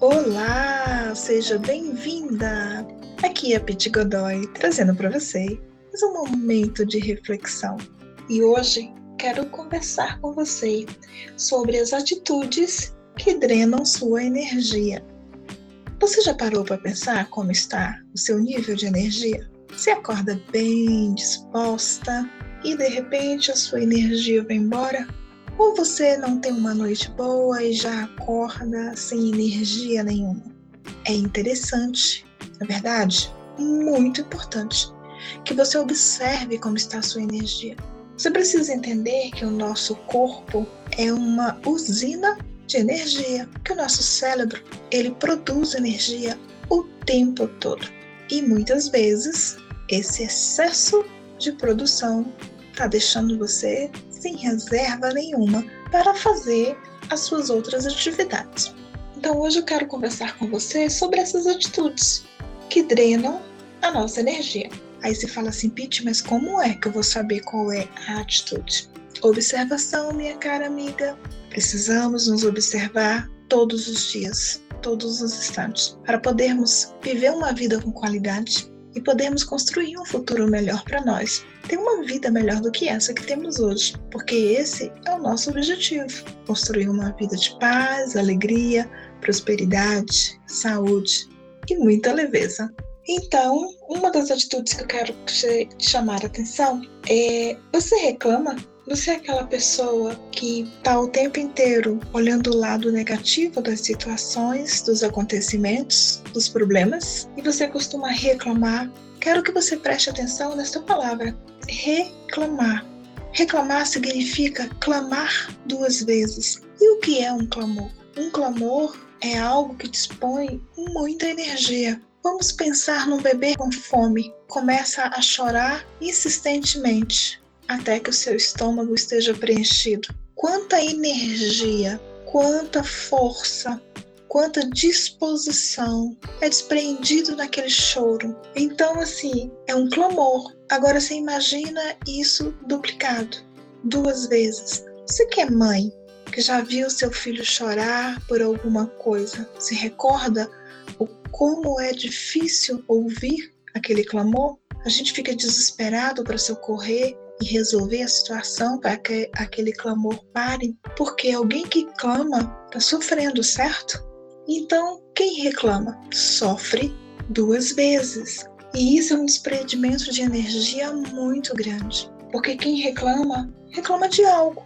Olá, seja bem-vinda! Aqui é a Pete Godoy trazendo para você mais um momento de reflexão. E hoje quero conversar com você sobre as atitudes que drenam sua energia. Você já parou para pensar como está o seu nível de energia? Você acorda bem disposta e de repente a sua energia vai embora? Ou você não tem uma noite boa e já acorda sem energia nenhuma? É interessante, na verdade, muito importante, que você observe como está a sua energia. Você precisa entender que o nosso corpo é uma usina de energia, que o nosso cérebro, ele produz energia o tempo todo. E muitas vezes esse excesso de produção está deixando você sem reserva nenhuma para fazer as suas outras atividades. Então hoje eu quero conversar com você sobre essas atitudes que drenam a nossa energia. Aí você fala assim, Pete, mas como é que eu vou saber qual é a atitude? Observação, minha cara amiga. Precisamos nos observar todos os dias, todos os instantes, para podermos viver uma vida com qualidade e podermos construir um futuro melhor para nós. Ter uma vida melhor do que essa que temos hoje, porque esse é o nosso objetivo: construir uma vida de paz, alegria, prosperidade, saúde e muita leveza. Então, uma das atitudes que eu quero te chamar a atenção é: você reclama você é aquela pessoa que está o tempo inteiro olhando o lado negativo das situações, dos acontecimentos, dos problemas, e você costuma reclamar. Quero que você preste atenção nesta palavra: reclamar. Reclamar significa clamar duas vezes. E o que é um clamor? Um clamor é algo que dispõe muita energia. Vamos pensar num bebê com fome. Começa a chorar insistentemente até que o seu estômago esteja preenchido. Quanta energia, quanta força, quanta disposição é despreendido naquele choro. Então, assim, é um clamor. Agora você imagina isso duplicado duas vezes. Você que é mãe, que já viu seu filho chorar por alguma coisa, se recorda o como é difícil ouvir aquele clamor? A gente fica desesperado para socorrer e resolver a situação para que aquele clamor pare, porque alguém que clama está sofrendo, certo? Então, quem reclama sofre duas vezes. E isso é um desprendimento de energia muito grande, porque quem reclama, reclama de algo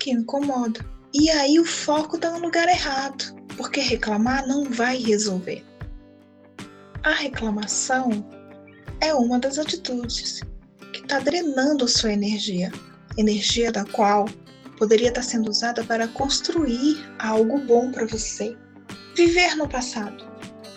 que incomoda. E aí o foco está no lugar errado, porque reclamar não vai resolver. A reclamação é uma das atitudes está drenando sua energia, energia da qual poderia estar tá sendo usada para construir algo bom para você. Viver no passado.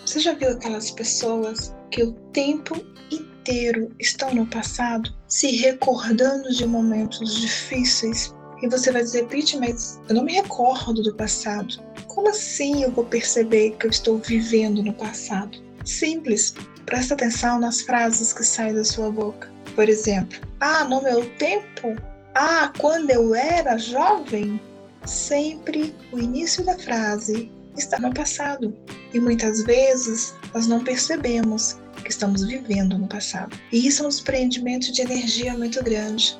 Você já viu aquelas pessoas que o tempo inteiro estão no passado, se recordando de momentos difíceis? E você vai dizer, Pete, mas eu não me recordo do passado. Como assim eu vou perceber que eu estou vivendo no passado? Simples. Presta atenção nas frases que saem da sua boca. Por exemplo, ah, no meu tempo, ah, quando eu era jovem, sempre o início da frase está no passado. E muitas vezes nós não percebemos que estamos vivendo no passado. E isso é um desprendimento de energia muito grande,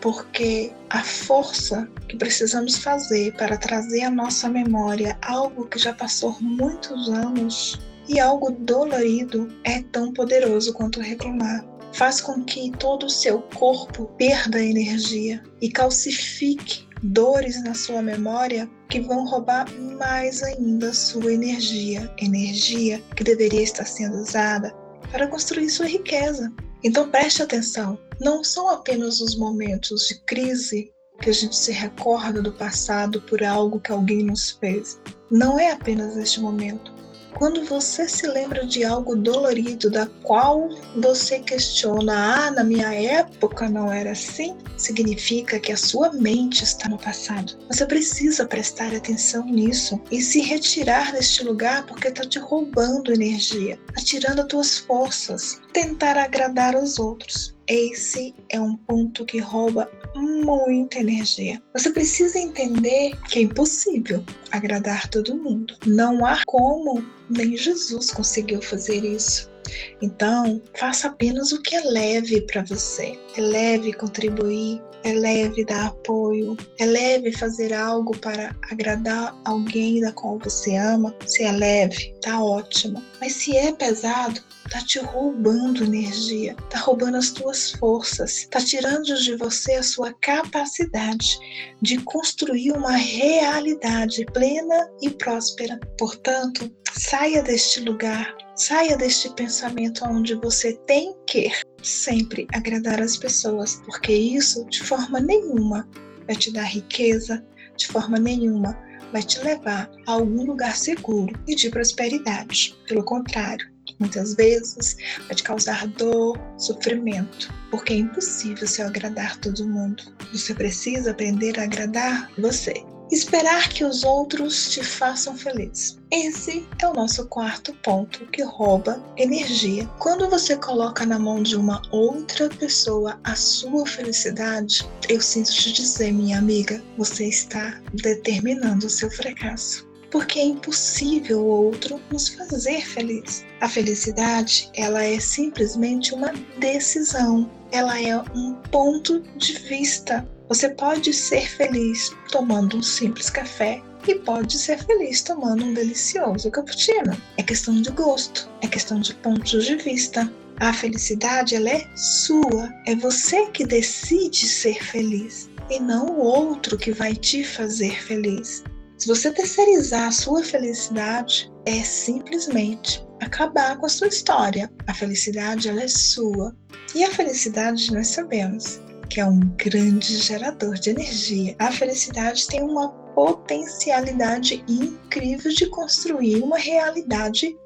porque a força que precisamos fazer para trazer à nossa memória algo que já passou muitos anos e algo dolorido é tão poderoso quanto reclamar faz com que todo o seu corpo perda energia e calcifique dores na sua memória que vão roubar mais ainda sua energia, energia que deveria estar sendo usada para construir sua riqueza. Então preste atenção, não são apenas os momentos de crise que a gente se recorda do passado por algo que alguém nos fez. Não é apenas este momento, quando você se lembra de algo dolorido da qual você questiona, ah, na minha época não era assim, significa que a sua mente está no passado. Você precisa prestar atenção nisso e se retirar deste lugar porque está te roubando energia, atirando as tuas forças, tentar agradar aos outros. Esse é um ponto que rouba muita energia. Você precisa entender que é impossível agradar todo mundo. Não há como, nem Jesus conseguiu fazer isso. Então, faça apenas o que é leve para você. É leve contribuir, é leve dar apoio, é leve fazer algo para agradar alguém da qual você ama. Se é leve, tá ótimo. Mas se é pesado, tá te roubando energia, tá roubando as tuas forças, tá tirando de você a sua capacidade de construir uma realidade plena e próspera. Portanto, saia deste lugar, saia deste pensamento onde você tem que sempre agradar as pessoas, porque isso de forma nenhuma vai te dar riqueza, de forma nenhuma vai te levar a algum lugar seguro e de prosperidade. Pelo contrário, muitas vezes vai te causar dor, sofrimento, porque é impossível se agradar todo mundo. Você precisa aprender a agradar você. Esperar que os outros te façam feliz. Esse é o nosso quarto ponto que rouba energia. Quando você coloca na mão de uma outra pessoa a sua felicidade, eu sinto te dizer, minha amiga, você está determinando o seu fracasso porque é impossível o outro nos fazer feliz. A felicidade, ela é simplesmente uma decisão, ela é um ponto de vista. Você pode ser feliz tomando um simples café e pode ser feliz tomando um delicioso cappuccino. É questão de gosto, é questão de pontos de vista. A felicidade ela é sua, é você que decide ser feliz e não o outro que vai te fazer feliz. Se você terceirizar a sua felicidade, é simplesmente acabar com a sua história. A felicidade ela é sua. E a felicidade nós sabemos que é um grande gerador de energia. A felicidade tem uma potencialidade incrível de construir uma realidade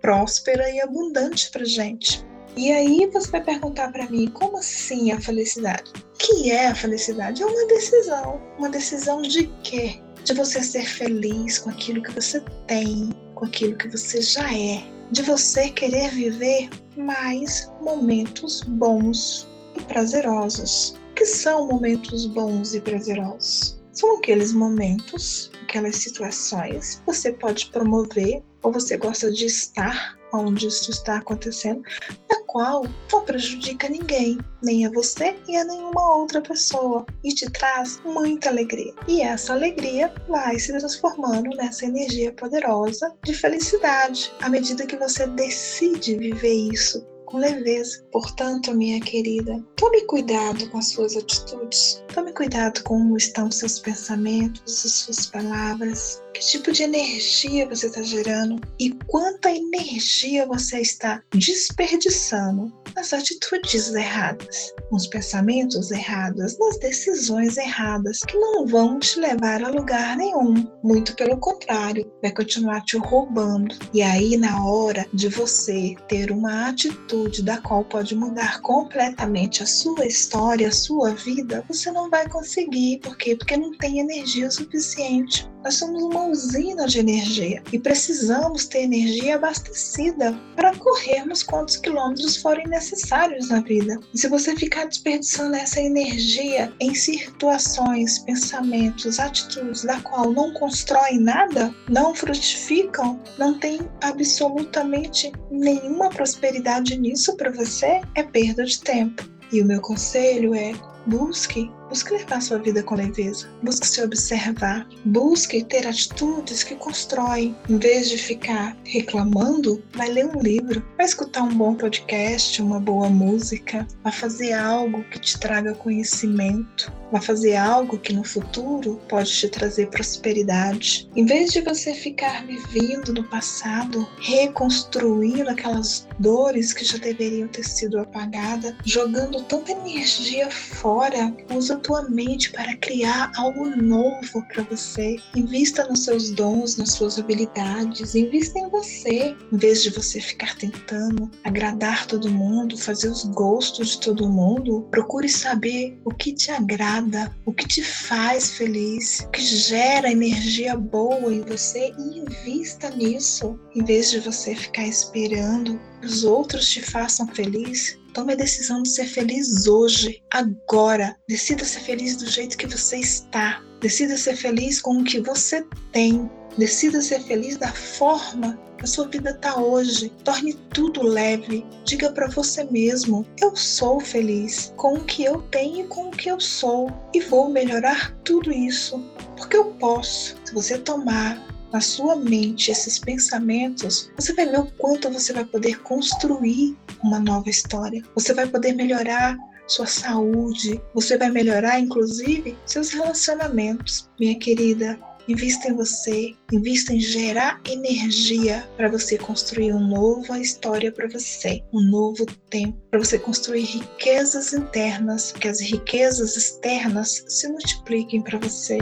próspera e abundante para gente. E aí você vai perguntar para mim, como assim a felicidade? O que é a felicidade? É uma decisão. Uma decisão de quê? De você ser feliz com aquilo que você tem, com aquilo que você já é. De você querer viver mais momentos bons e prazerosos. O que são momentos bons e prazerosos? São aqueles momentos, aquelas situações que você pode promover ou você gosta de estar onde isso está acontecendo, a qual não prejudica ninguém, nem a você e a nenhuma outra pessoa, e te traz muita alegria. E essa alegria vai se transformando nessa energia poderosa de felicidade à medida que você decide viver isso com leveza. Portanto, minha querida, tome cuidado com as suas atitudes, tome cuidado com como estão seus pensamentos, as suas palavras, que tipo de energia você está gerando e quanta energia você está desperdiçando nas atitudes erradas, nos pensamentos errados, nas decisões erradas, que não vão te levar a lugar nenhum. Muito pelo contrário, vai continuar te roubando. E aí, na hora de você ter uma atitude da qual pode mudar completamente a sua história, a sua vida, você não vai conseguir. Por quê? Porque não tem energia suficiente. Nós somos uma usina de energia e precisamos ter energia abastecida para corrermos quantos quilômetros forem necessários na vida. E se você ficar desperdiçando essa energia em situações, pensamentos, atitudes da qual não constroem nada, não frutificam, não tem absolutamente nenhuma prosperidade nisso para você, é perda de tempo. E o meu conselho é busque Busque levar sua vida com leveza. Busque se observar. Busque ter atitudes que constroem. Em vez de ficar reclamando, vai ler um livro, vai escutar um bom podcast, uma boa música, vai fazer algo que te traga conhecimento, vai fazer algo que no futuro pode te trazer prosperidade. Em vez de você ficar vivendo no passado, reconstruindo aquelas dores que já deveriam ter sido apagadas, jogando tanta energia fora, usa tua mente para criar algo novo para você. Invista nos seus dons, nas suas habilidades, invista em você, em vez de você ficar tentando agradar todo mundo, fazer os gostos de todo mundo. Procure saber o que te agrada, o que te faz feliz, o que gera energia boa em você e invista nisso, em vez de você ficar esperando que os outros te façam feliz, Tome a decisão de ser feliz hoje, agora. Decida ser feliz do jeito que você está. Decida ser feliz com o que você tem. Decida ser feliz da forma que a sua vida está hoje. Torne tudo leve. Diga para você mesmo: eu sou feliz com o que eu tenho e com o que eu sou. E vou melhorar tudo isso. Porque eu posso. Se você tomar na sua mente esses pensamentos, você vai ver o quanto você vai poder construir uma nova história. Você vai poder melhorar sua saúde, você vai melhorar inclusive seus relacionamentos. Minha querida, invista em você, invista em gerar energia para você construir uma nova história para você, um novo tempo, para você construir riquezas internas, que as riquezas externas se multipliquem para você.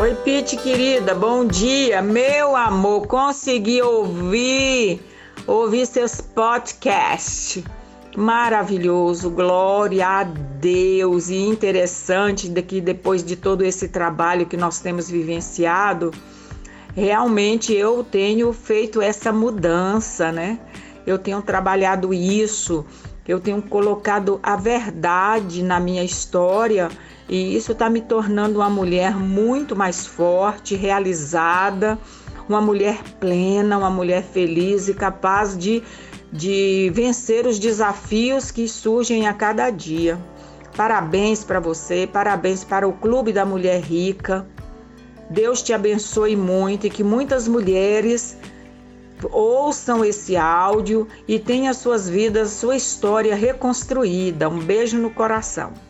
Oi, Pete querida, bom dia. Meu amor, consegui ouvir, ouvir seus podcasts. Maravilhoso, glória a Deus e interessante que depois de todo esse trabalho que nós temos vivenciado, realmente eu tenho feito essa mudança, né? Eu tenho trabalhado isso, eu tenho colocado a verdade na minha história e isso está me tornando uma mulher muito mais forte, realizada, uma mulher plena, uma mulher feliz e capaz de, de vencer os desafios que surgem a cada dia. Parabéns para você, parabéns para o Clube da Mulher Rica. Deus te abençoe muito e que muitas mulheres ouçam esse áudio e tenham suas vidas, sua história reconstruída. Um beijo no coração.